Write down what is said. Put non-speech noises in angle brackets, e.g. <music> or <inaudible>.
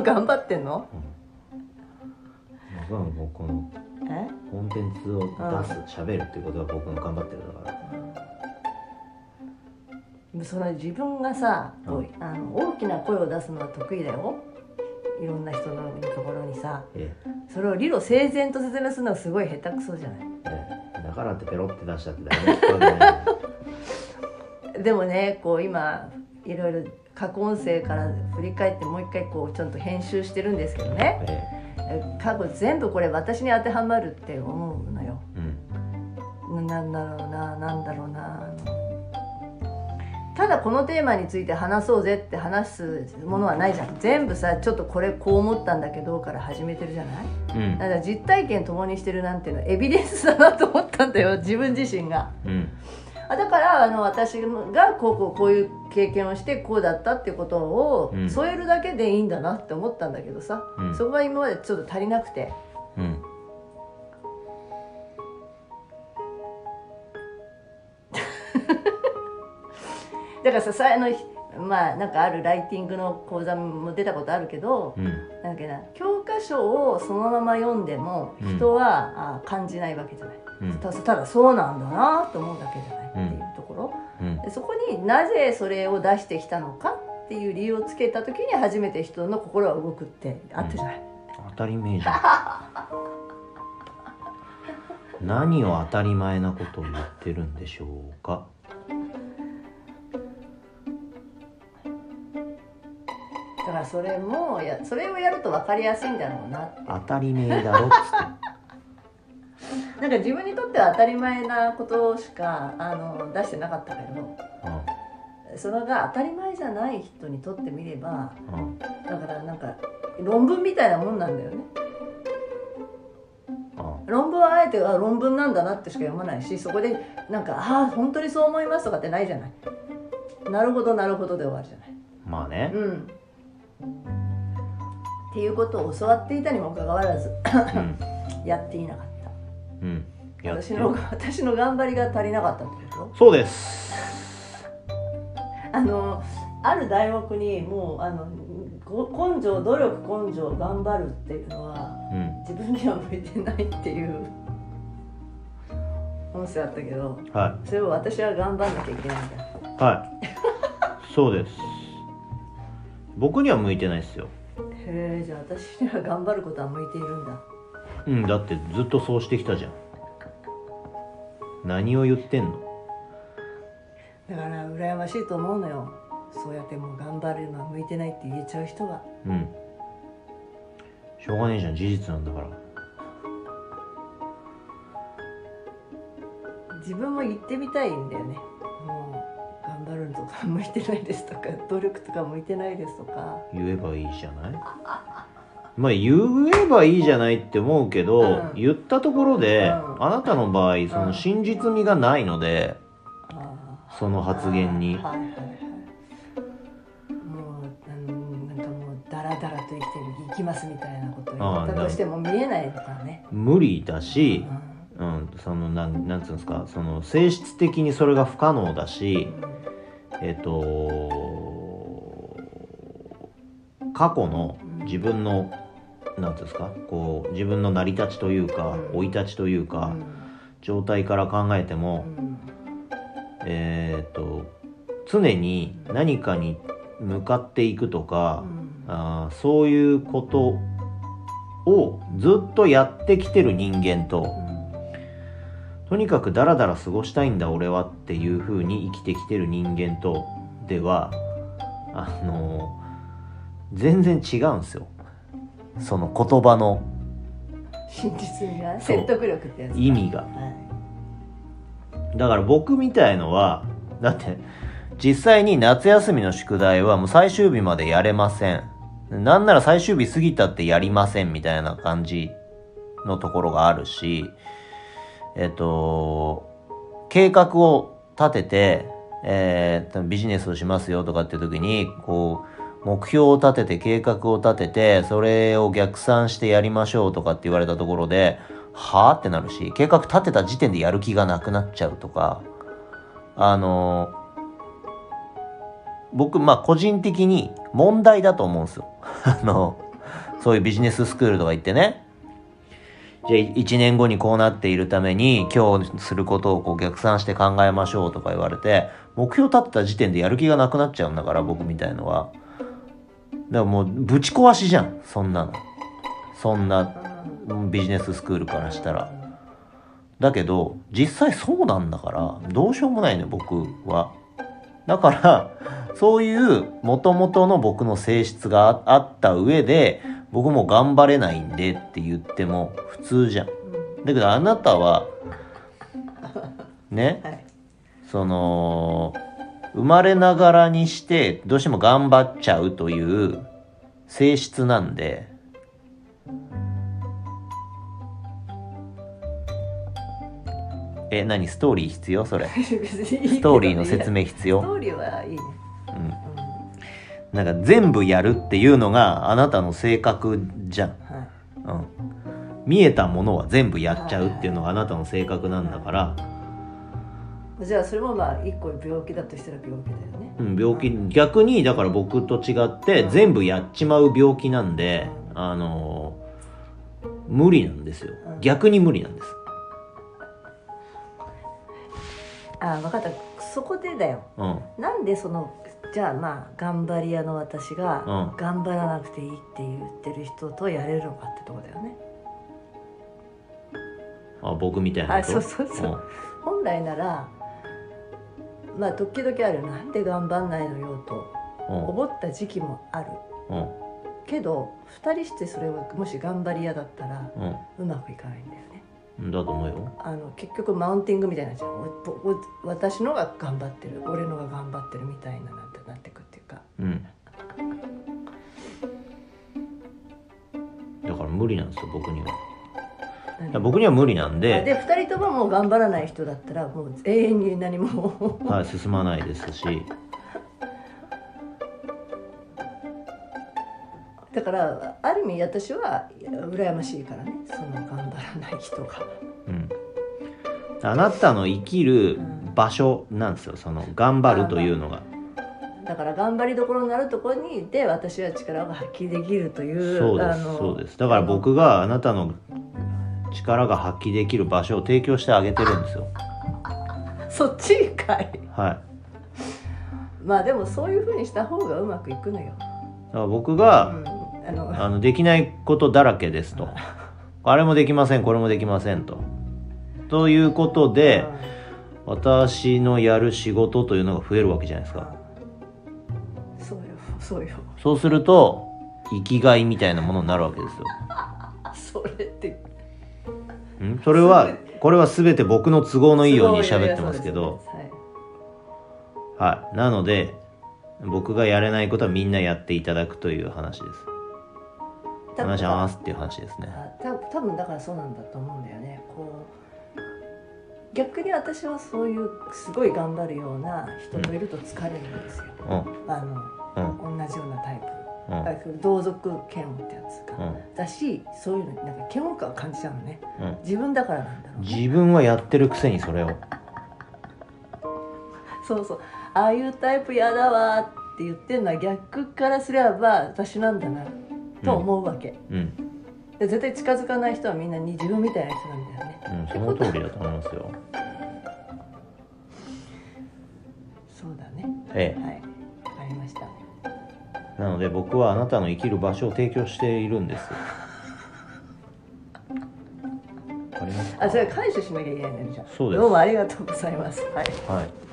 も頑張ってんの？僕はもうこのえ？コンテンツを出す喋、るっていうことが僕の頑張ってるだから。その自分がさ、こううあの大きな声を出すのは得意だよ。いろんな人のところにさ。えそれを理路整然と説明するのはすごい下手くそじゃない？ええ。えだからってペロって出したってダメってことじゃない <laughs> でもねこう今いろいろ過去音声から振り返ってもう一回こうちょっと編集してるんですけどね。ええ。過去全部これ私に当てはまるって思うのよ。えうん。ななんだろうななんだろうな。ただこのテーマについて話そうぜって話すものはないじゃん。全部さちょっとこれこう思ったんだけどから始めてるじゃない？うん。だから実体験共にしてるなんていうのエビデンスだなと思ったんだよ。自分自身が。うんあだからあの私がこうこうこういう経験をしてこうだったっていうことをうん。添えるだけでいいんだなって思ったんだけどさ、うん。そこが今までちょっと足りなくて。うん。<laughs> だからささあのまあなんかあるライティングの講座も出たことあるけど、うん。なんだっけな教科書をそのまま読んでもうん。人は、あ感じないわけじゃない、うん。たただそうなんだなと思うだけじゃないっていうところ、うん。でそこになぜそれを出してきたのかっていう理由をつけた時に初めて人の心は動くってあったじゃない、当たり前じゃん。<laughs> 何を当たり前なことを言ってるんでしょうか？だからそれもやそれをやると分かりやすいんだろうな当たり前だろっつってなんか自分にとっては当たり前なことしかあの出してなかったけどそれが当たり前じゃない人にとってみればうんうんだからなんか論文みたいなもんなんだよね。うん論文はあえてあ論文なんだなってしか読まないしそこでなんか「ああ本当にそう思います」とかってないじゃない。なるほどなるほどで終わるじゃない。まあね。うん。っていうことを教わっていたにもかかわらずうん。やっていなかっうん。私の <laughs> 私の頑張りが足りなかったってこと？そうです。<laughs> あのある大学にもうあのこ根性努力根性頑張るっていうのはうん。自分には向いてないっていう <laughs> 音声あったけどはそれを私は頑張んなきゃいけないんだ。いはい。そうです。僕には向いてないですよ。へえじゃあ私には頑張ることは向いているんだうん。だってずっとそうしてきたじゃん。何を言ってんの？だから羨ましいと思うのよ。そうやってもう頑張るのは向いてないって言えちゃう人が。うん。しょうがねえじゃん事実なんだから。自分も言ってみたいんだよね。もう頑張るのとか向いてないですとか努力とか向いてないですとか。言えばいいじゃない？まあ言えばいいじゃないって思うけど、うん。言ったところで、うん。あなたの場合そうんの真実味がないので、あその発言に。はいはいはい。もううんなんかもうダラダラと生きてる生きますみたいなことを言ったとしても見えないのからね、無理だしう、ん。うん、そのなんなんつうんですかその性質的にそれが不可能だしえっ、と過去の自分のなんていうんですか？こう自分の成り立ちというかうん。生い立ちというか、うん。状態から考えても、うん。えっ、と常に何かに向かっていくとか、あーそういうことをずっとやってきてる人間と、とにかくダラダラ過ごしたいんだ俺はっていう風に生きてきてる人間とではあの全然違うんですよその言葉の。真実説得力ってやつ意味が。はい。だから僕みたいのはだって実際に夏休みの宿題はもう最終日までやれません。なんなら最終日過ぎたってやりませんみたいな感じのところがあるしえっと計画を立てて、えービジネスをしますよとかっていう時にこう目標を立てて計画を立ててそれを逆算してやりましょうとかって言われたところではあってなるし計画立てた時点でやる気がなくなっちゃうとか。あの僕まあ個人的に問題だと思うんですよ。<laughs> あのそういうビジネススクールとか行ってね。じゃあ1年後にこうなっているために今日することをこう逆算して考えましょうとか言われて目標立てた時点でやる気がなくなっちゃうんだから僕みたいのは。からもうぶち壊しじゃんそんなの。そんなビジネススクールからしたら。だけど実際そうなんだからどうしようもないね僕は。だからそういう元々の僕の性質がああった上で僕も頑張れないんでって言っても普通じゃん。だけどあなたはねはい。その生まれながらにしてどうしても頑張っちゃうという性質なんで。え何？ストーリー必要？それ。<laughs> ストーリーの説明必要？ストーリーはいいね、うん。うん。なんか全部やるっていうのがあなたの性格じゃん、はい。うん、見えたものは全部やっちゃうっていうのがあなたの性格なんだから、じゃあそれもまあ一個病気だとしたら病気だよね。うん、病気。逆にだから僕と違って全部やっちまう病気なんであのー無理なんですよ。うん。逆に無理なんです。ああ分かった。そこでだよ。うん。なんでそのじゃあまあ頑張り屋の私がうん。頑張らなくていいって言ってる人とやれるのかってとこだよね。あ僕みたいなあ人そうそうそう。本来ならまあ時々あるなんで頑張んないのよと。思った時期もある。うん。けど2人してそれをもし頑張り屋だったらううまくいかないんだよね。んだと思うよ。あの結局マウンティングみたいになっちゃう。おお私のが頑張ってる。俺のが頑張ってるみたいななんてなってくっていうか。うん。だから無理なんですよ僕には僕には無理なんあでで2人とももう頑張らない人だったらもう永遠に何も。はい、進まないですし。<laughs> だからある意味私は羨ましいからね。その頑張らない人が。うん。あなたの生きる場所なんですよ。その頑張るというのが。だから頑張りどころになるところにで私は力が発揮できるというそうですそうです。だから僕があなたの力が発揮できる場所を提供してあげてるんですよ。そっちかい。はい。まあでもそういうふうにした方がうまくいくのよ、だから僕うが、ん、あのあのできないことだらけですと。あれもできませんこれもできませんと。ということで私のやる仕事というのが増えるわけじゃないですか。うんそうよそうよ。そうすると生きがいみたいなものになるわけですよんそれはこれは全て僕の都合のいいように喋ってますけど。はい。はい。なので僕がやれないことはみんなやっていただくという話です。お願いしますっていう話ですね。あた多分だからそうなんだと思うんだよね。こう逆に私はそういうすごい頑張るような人といると疲れるんですよ、うん。あのうん。同じようなタイプ、うん。あ同族嫌悪ってやつか、うん。だしそういうのになんか嫌悪感を感じちゃうのね。うん。自分だからなんだろうね。自分はやってるくせにそれを。<laughs> そうそう。ああいうタイプ嫌だわって言ってるのは逆からすれば私なんだなと思うわけ、うん、で絶対近づかない人はみんなに自分みたいな人なんだよね。うん、その通りだと思いますよ。そうだね。え。はいなので僕はあなたの生きる場所を提供しているんです。<laughs> あそれ解除しなきゃいけないんじゃあ。そうです。どうもありがとうございます。はい。はい